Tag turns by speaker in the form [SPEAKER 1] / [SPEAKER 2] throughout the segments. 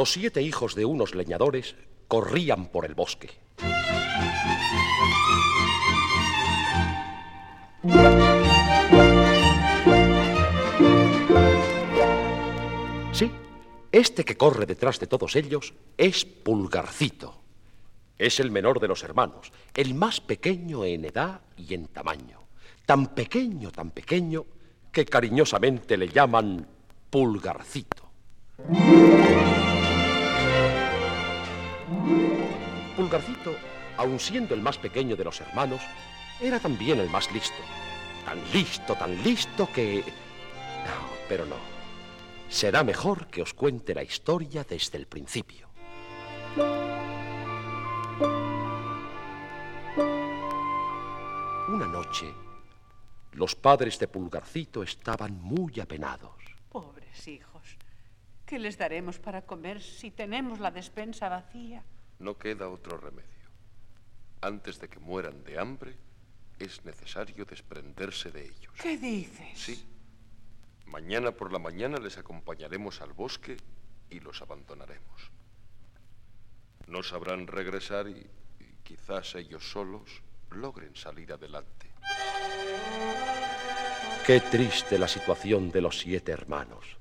[SPEAKER 1] los siete hijos de unos leñadores corrían por el bosque. Sí, este que corre detrás de todos ellos es Pulgarcito. Es el menor de los hermanos, el más pequeño en edad y en tamaño. Tan pequeño, tan pequeño, que cariñosamente le llaman Pulgarcito. Pulgarcito, aun siendo el más pequeño de los hermanos, era también el más listo. Tan listo, tan listo que... Pero no. Será mejor que os cuente la historia desde el principio. Una noche, los padres de Pulgarcito estaban muy apenados.
[SPEAKER 2] Pobres hijos. ¿Qué les daremos para comer si tenemos la despensa vacía?
[SPEAKER 3] No queda otro remedio. Antes de que mueran de hambre, es necesario desprenderse de ellos.
[SPEAKER 2] ¿Qué dices?
[SPEAKER 3] Sí. Mañana por la mañana les acompañaremos al bosque y los abandonaremos. No sabrán regresar y, y quizás ellos solos logren salir adelante.
[SPEAKER 1] Qué triste la situación de los siete hermanos.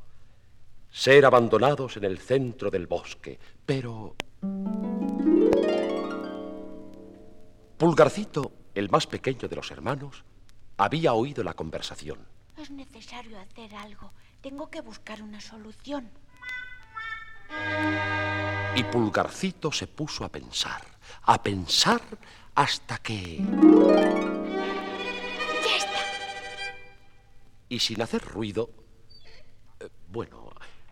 [SPEAKER 1] Ser abandonados en el centro del bosque, pero... Pulgarcito, el más pequeño de los hermanos, había oído la conversación.
[SPEAKER 4] Es necesario hacer algo. Tengo que buscar una solución.
[SPEAKER 1] Y Pulgarcito se puso a pensar, a pensar hasta que...
[SPEAKER 4] ¡Ya está!
[SPEAKER 1] Y sin hacer ruido, eh, bueno,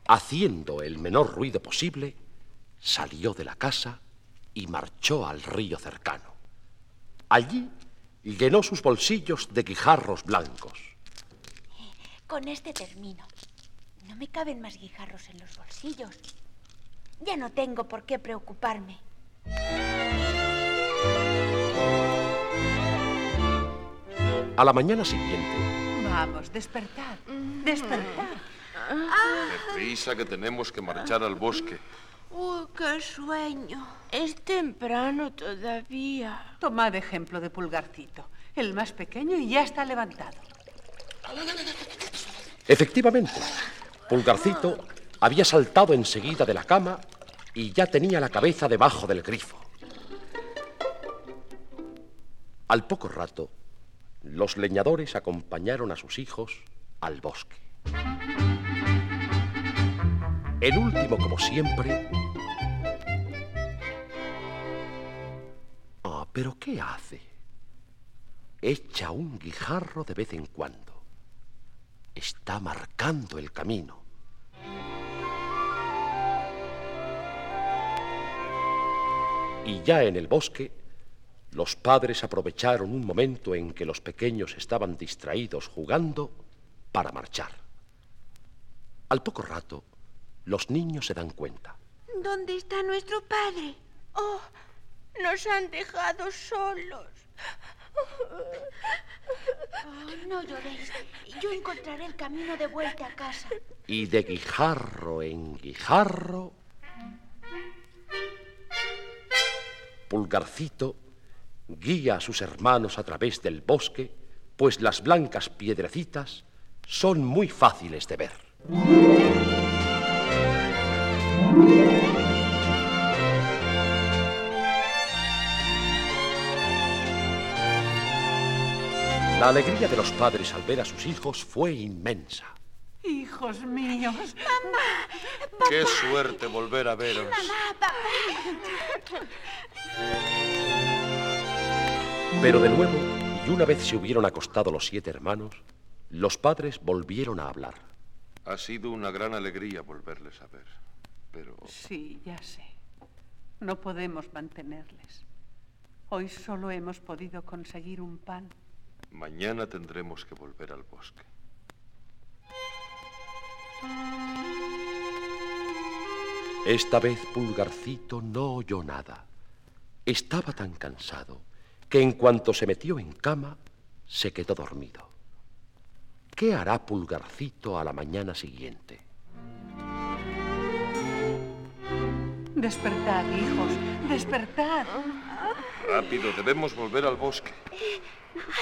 [SPEAKER 1] haciendo el menor ruido posible, salió de la casa y marchó al río cercano. Allí llenó sus bolsillos de guijarros blancos.
[SPEAKER 4] Con este termino. No me caben más guijarros en los bolsillos. Ya no tengo por qué preocuparme.
[SPEAKER 1] A la mañana siguiente,
[SPEAKER 2] Vamos, despertad. Despertad.
[SPEAKER 3] Deprisa que tenemos que marchar al bosque.
[SPEAKER 5] Uy, qué sueño. Es temprano todavía.
[SPEAKER 2] Tomad ejemplo de Pulgarcito, el más pequeño y ya está levantado.
[SPEAKER 1] efectivamente, Pulgarcito había saltado enseguida de la cama y ya tenía la cabeza debajo del grifo. Al poco rato, los leñadores acompañaron a sus hijos al bosque. El último, como siempre... Ah, pero ¿qué hace? Echa un guijarro de vez en cuando. Está marcando el camino. Y ya en el bosque, los padres aprovecharon un momento en que los pequeños estaban distraídos jugando para marchar. Al poco rato, los niños se dan cuenta.
[SPEAKER 5] ¿Dónde está nuestro padre? Oh, nos han dejado solos.
[SPEAKER 4] Oh, no lloréis. Yo encontraré el camino de vuelta a casa.
[SPEAKER 1] Y de guijarro en guijarro, Pulgarcito guía a sus hermanos a través del bosque, pues las blancas piedrecitas son muy fáciles de ver. La alegría de los padres al ver a sus hijos fue inmensa.
[SPEAKER 2] Hijos míos.
[SPEAKER 3] Qué suerte volver a veros.
[SPEAKER 1] Pero de nuevo, y una vez se hubieron acostado los siete hermanos, los padres volvieron a hablar.
[SPEAKER 3] Ha sido una gran alegría volverles a ver. Pero
[SPEAKER 2] Sí, ya sé. No podemos mantenerles. Hoy solo hemos podido conseguir un pan.
[SPEAKER 3] mañana tendremos que volver al bosque.
[SPEAKER 1] Esta vez Pulgarcito no oyó nada. Estaba tan cansado que en cuanto se metió en cama, se quedó dormido. ¿Qué hará Pulgarcito a la mañana siguiente?
[SPEAKER 2] Despertad, hijos, despertad.
[SPEAKER 3] Rápido, debemos volver al bosque.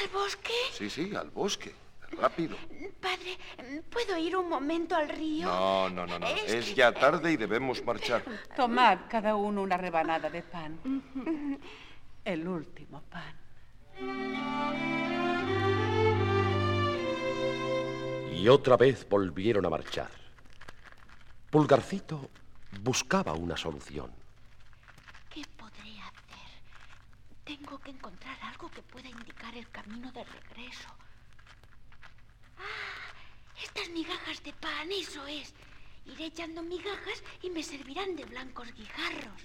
[SPEAKER 5] ¿Al bosque?
[SPEAKER 3] Sí, sí, al bosque. Rápido.
[SPEAKER 5] Padre, ¿puedo ir un momento al río?
[SPEAKER 3] No, no, no, no.
[SPEAKER 5] Es
[SPEAKER 3] Es
[SPEAKER 5] que-
[SPEAKER 3] ya tarde y debemos marchar.
[SPEAKER 2] Tomad cada uno una rebanada de pan. El último pan.
[SPEAKER 1] Y otra vez volvieron a marchar. Pulgarcito buscaba una solución.
[SPEAKER 4] ¿Qué podré hacer? Tengo que encontrar algo que pueda indicar el camino de regreso. ¡Ah! Estas migajas de pan, eso es. Iré echando migajas y me servirán de blancos guijarros.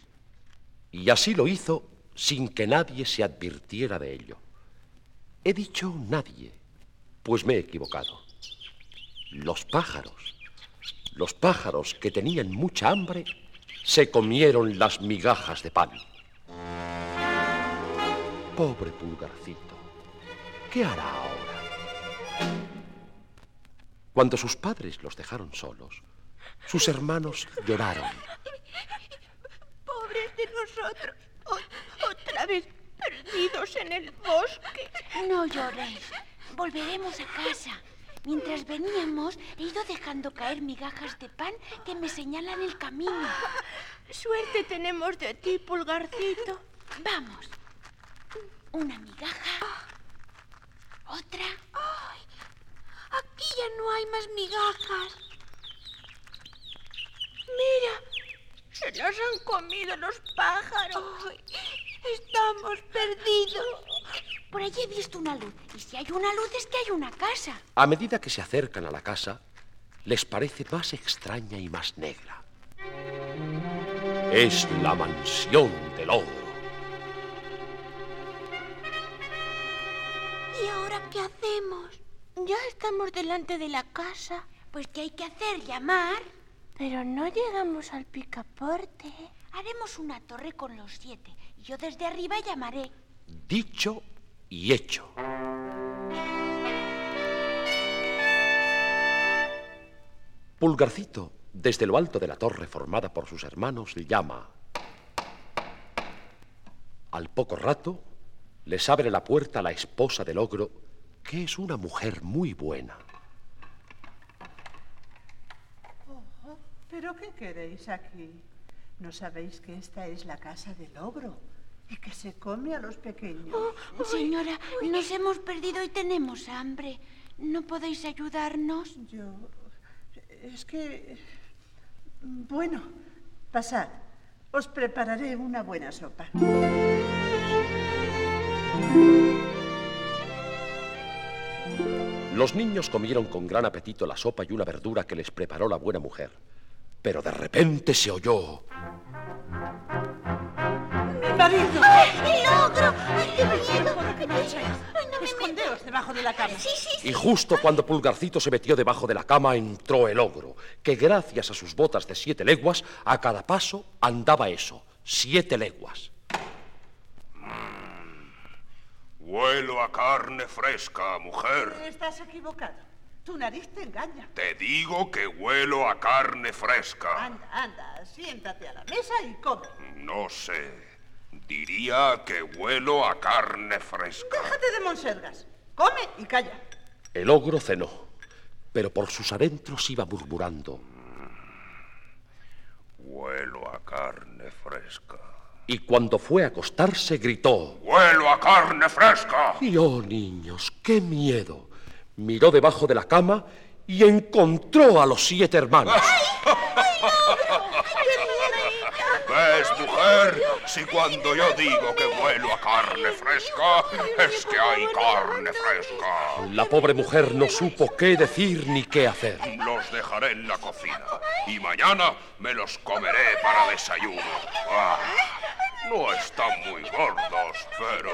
[SPEAKER 1] Y así lo hizo sin que nadie se advirtiera de ello. He dicho nadie, pues me he equivocado. Los pájaros, los pájaros que tenían mucha hambre, se comieron las migajas de pan. Pobre pulgarcito, ¿qué hará ahora? Cuando sus padres los dejaron solos, sus hermanos lloraron.
[SPEAKER 5] Pobres de nosotros. O- otra vez perdidos en el bosque.
[SPEAKER 4] No lloréis. Volveremos a casa. Mientras veníamos, he ido dejando caer migajas de pan que me señalan el camino.
[SPEAKER 5] Suerte tenemos de ti, pulgarcito.
[SPEAKER 4] Vamos. Una migaja. Otra.
[SPEAKER 5] Aquí ya no hay más migajas. Mira, se las han comido los pájaros. Estamos perdidos.
[SPEAKER 4] Por allí he visto una luz. Y si hay una luz es que hay una casa.
[SPEAKER 1] A medida que se acercan a la casa, les parece más extraña y más negra. Es la mansión del ogro.
[SPEAKER 5] ¿Y ahora qué hacemos? Ya estamos delante de la casa,
[SPEAKER 4] Pues ¿qué hay que hacer? Llamar.
[SPEAKER 5] pero no llegamos al picaporte.
[SPEAKER 4] Haremos una torre con los siete. Y yo desde arriba llamaré.
[SPEAKER 1] Dicho y hecho. Pulgarcito, desde lo alto de la torre formada por sus hermanos, llama. Al poco rato, les abre la puerta la esposa del ogro, que es una mujer muy buena.
[SPEAKER 2] ¿Pero qué queréis aquí? ¿No sabéis que esta es la casa del ogro y que se come a los pequeños?
[SPEAKER 4] Señora, nos hemos perdido y tenemos hambre. ¿No podéis ayudarnos?
[SPEAKER 2] Yo... Es que... Bueno, pasad. Os prepararé una buena sopa.
[SPEAKER 1] Los niños comieron con gran apetito la sopa y una verdura que les preparó la buena mujer. Pero de repente se oyó.
[SPEAKER 2] ¡Mi marido!
[SPEAKER 5] ¡El ogro! ¡Ay, qué miedo!
[SPEAKER 2] Debajo de la cama.
[SPEAKER 5] Sí, sí, sí.
[SPEAKER 1] Y justo cuando Pulgarcito se metió debajo de la cama entró el ogro, que gracias a sus botas de siete leguas, a cada paso andaba eso, siete leguas.
[SPEAKER 6] Huelo a carne fresca, mujer.
[SPEAKER 2] Estás equivocado. Tu nariz te engaña.
[SPEAKER 6] Te digo que huelo a carne fresca.
[SPEAKER 2] Anda, anda, siéntate a la mesa y come.
[SPEAKER 6] No sé. Diría que huelo a carne fresca.
[SPEAKER 2] Déjate de monsergas. Come y calla.
[SPEAKER 1] El ogro cenó, pero por sus adentros iba murmurando.
[SPEAKER 6] Huelo a carne fresca.
[SPEAKER 1] Y cuando fue a acostarse gritó.
[SPEAKER 6] ¡Huelo a carne fresca!
[SPEAKER 1] Y oh, niños, qué miedo. Miró debajo de la cama y encontró a los siete hermanos.
[SPEAKER 6] ¿Ves, Si cuando yo digo que huelo a carne fresca, es que hay carne fresca.
[SPEAKER 1] La pobre mujer no supo qué decir ni qué hacer.
[SPEAKER 6] Los dejaré en la cocina y mañana me los comeré para desayuno. Ah, no están muy gordos, pero...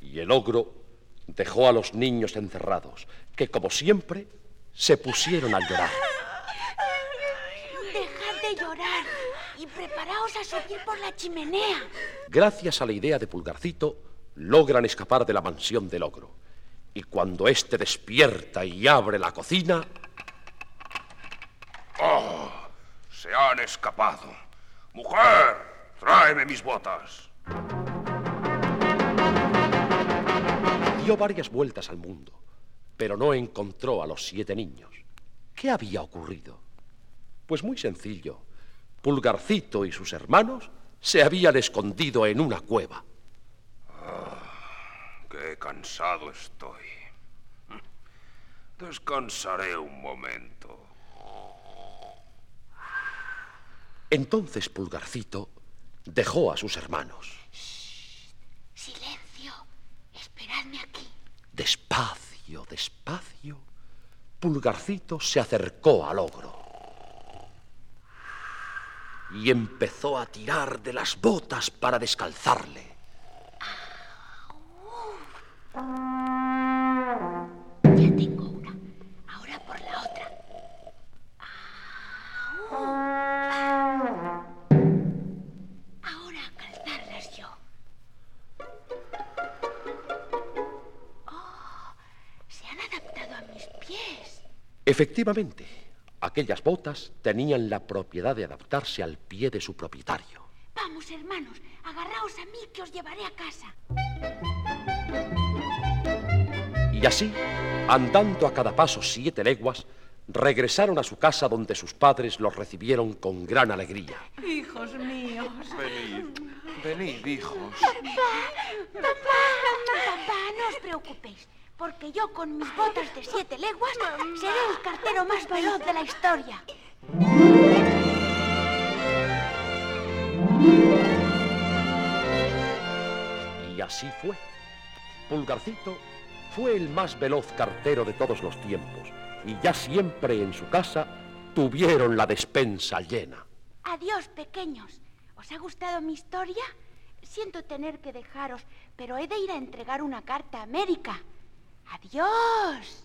[SPEAKER 1] Y el ogro dejó a los niños encerrados, que como siempre se pusieron a llorar.
[SPEAKER 4] Llorar y preparaos a subir por la chimenea.
[SPEAKER 1] Gracias a la idea de Pulgarcito, logran escapar de la mansión del ogro. Y cuando éste despierta y abre la cocina,
[SPEAKER 6] ¡Oh! Se han escapado. Mujer, tráeme mis botas.
[SPEAKER 1] Dio varias vueltas al mundo, pero no encontró a los siete niños. ¿Qué había ocurrido? Pues muy sencillo. Pulgarcito y sus hermanos se habían escondido en una cueva.
[SPEAKER 6] Qué cansado estoy. Descansaré un momento.
[SPEAKER 1] Entonces Pulgarcito dejó a sus hermanos.
[SPEAKER 4] Silencio. Esperadme aquí.
[SPEAKER 1] Despacio, despacio, Pulgarcito se acercó al ogro y empezó a tirar de las botas para descalzarle.
[SPEAKER 4] Ya tengo una. Ahora por la otra. Ahora a calzarlas yo. Oh, se han adaptado a mis pies.
[SPEAKER 1] Efectivamente, aquellas botas tenían la propiedad de adaptarse al pie de su propietario.
[SPEAKER 4] Vamos, hermanos, agarraos a mí que os llevaré a casa.
[SPEAKER 1] Y así, andando a cada paso siete leguas, regresaron a su casa donde sus padres los recibieron con gran alegría.
[SPEAKER 2] Hijos míos.
[SPEAKER 3] Venid, venid, hijos.
[SPEAKER 4] Papá, no os preocupéis, porque yo con mis botas de siete leguas seré el cartero más veloz de la historia.
[SPEAKER 1] Y así fue. Pulgarcito fue el más veloz cartero de todos los tiempos, y ya siempre en su casa tuvieron la despensa llena.
[SPEAKER 4] Adiós, pequeños. ¿Os ha gustado mi historia? Siento tener que dejaros, pero he de ir a entregar una carta a América. Adiós.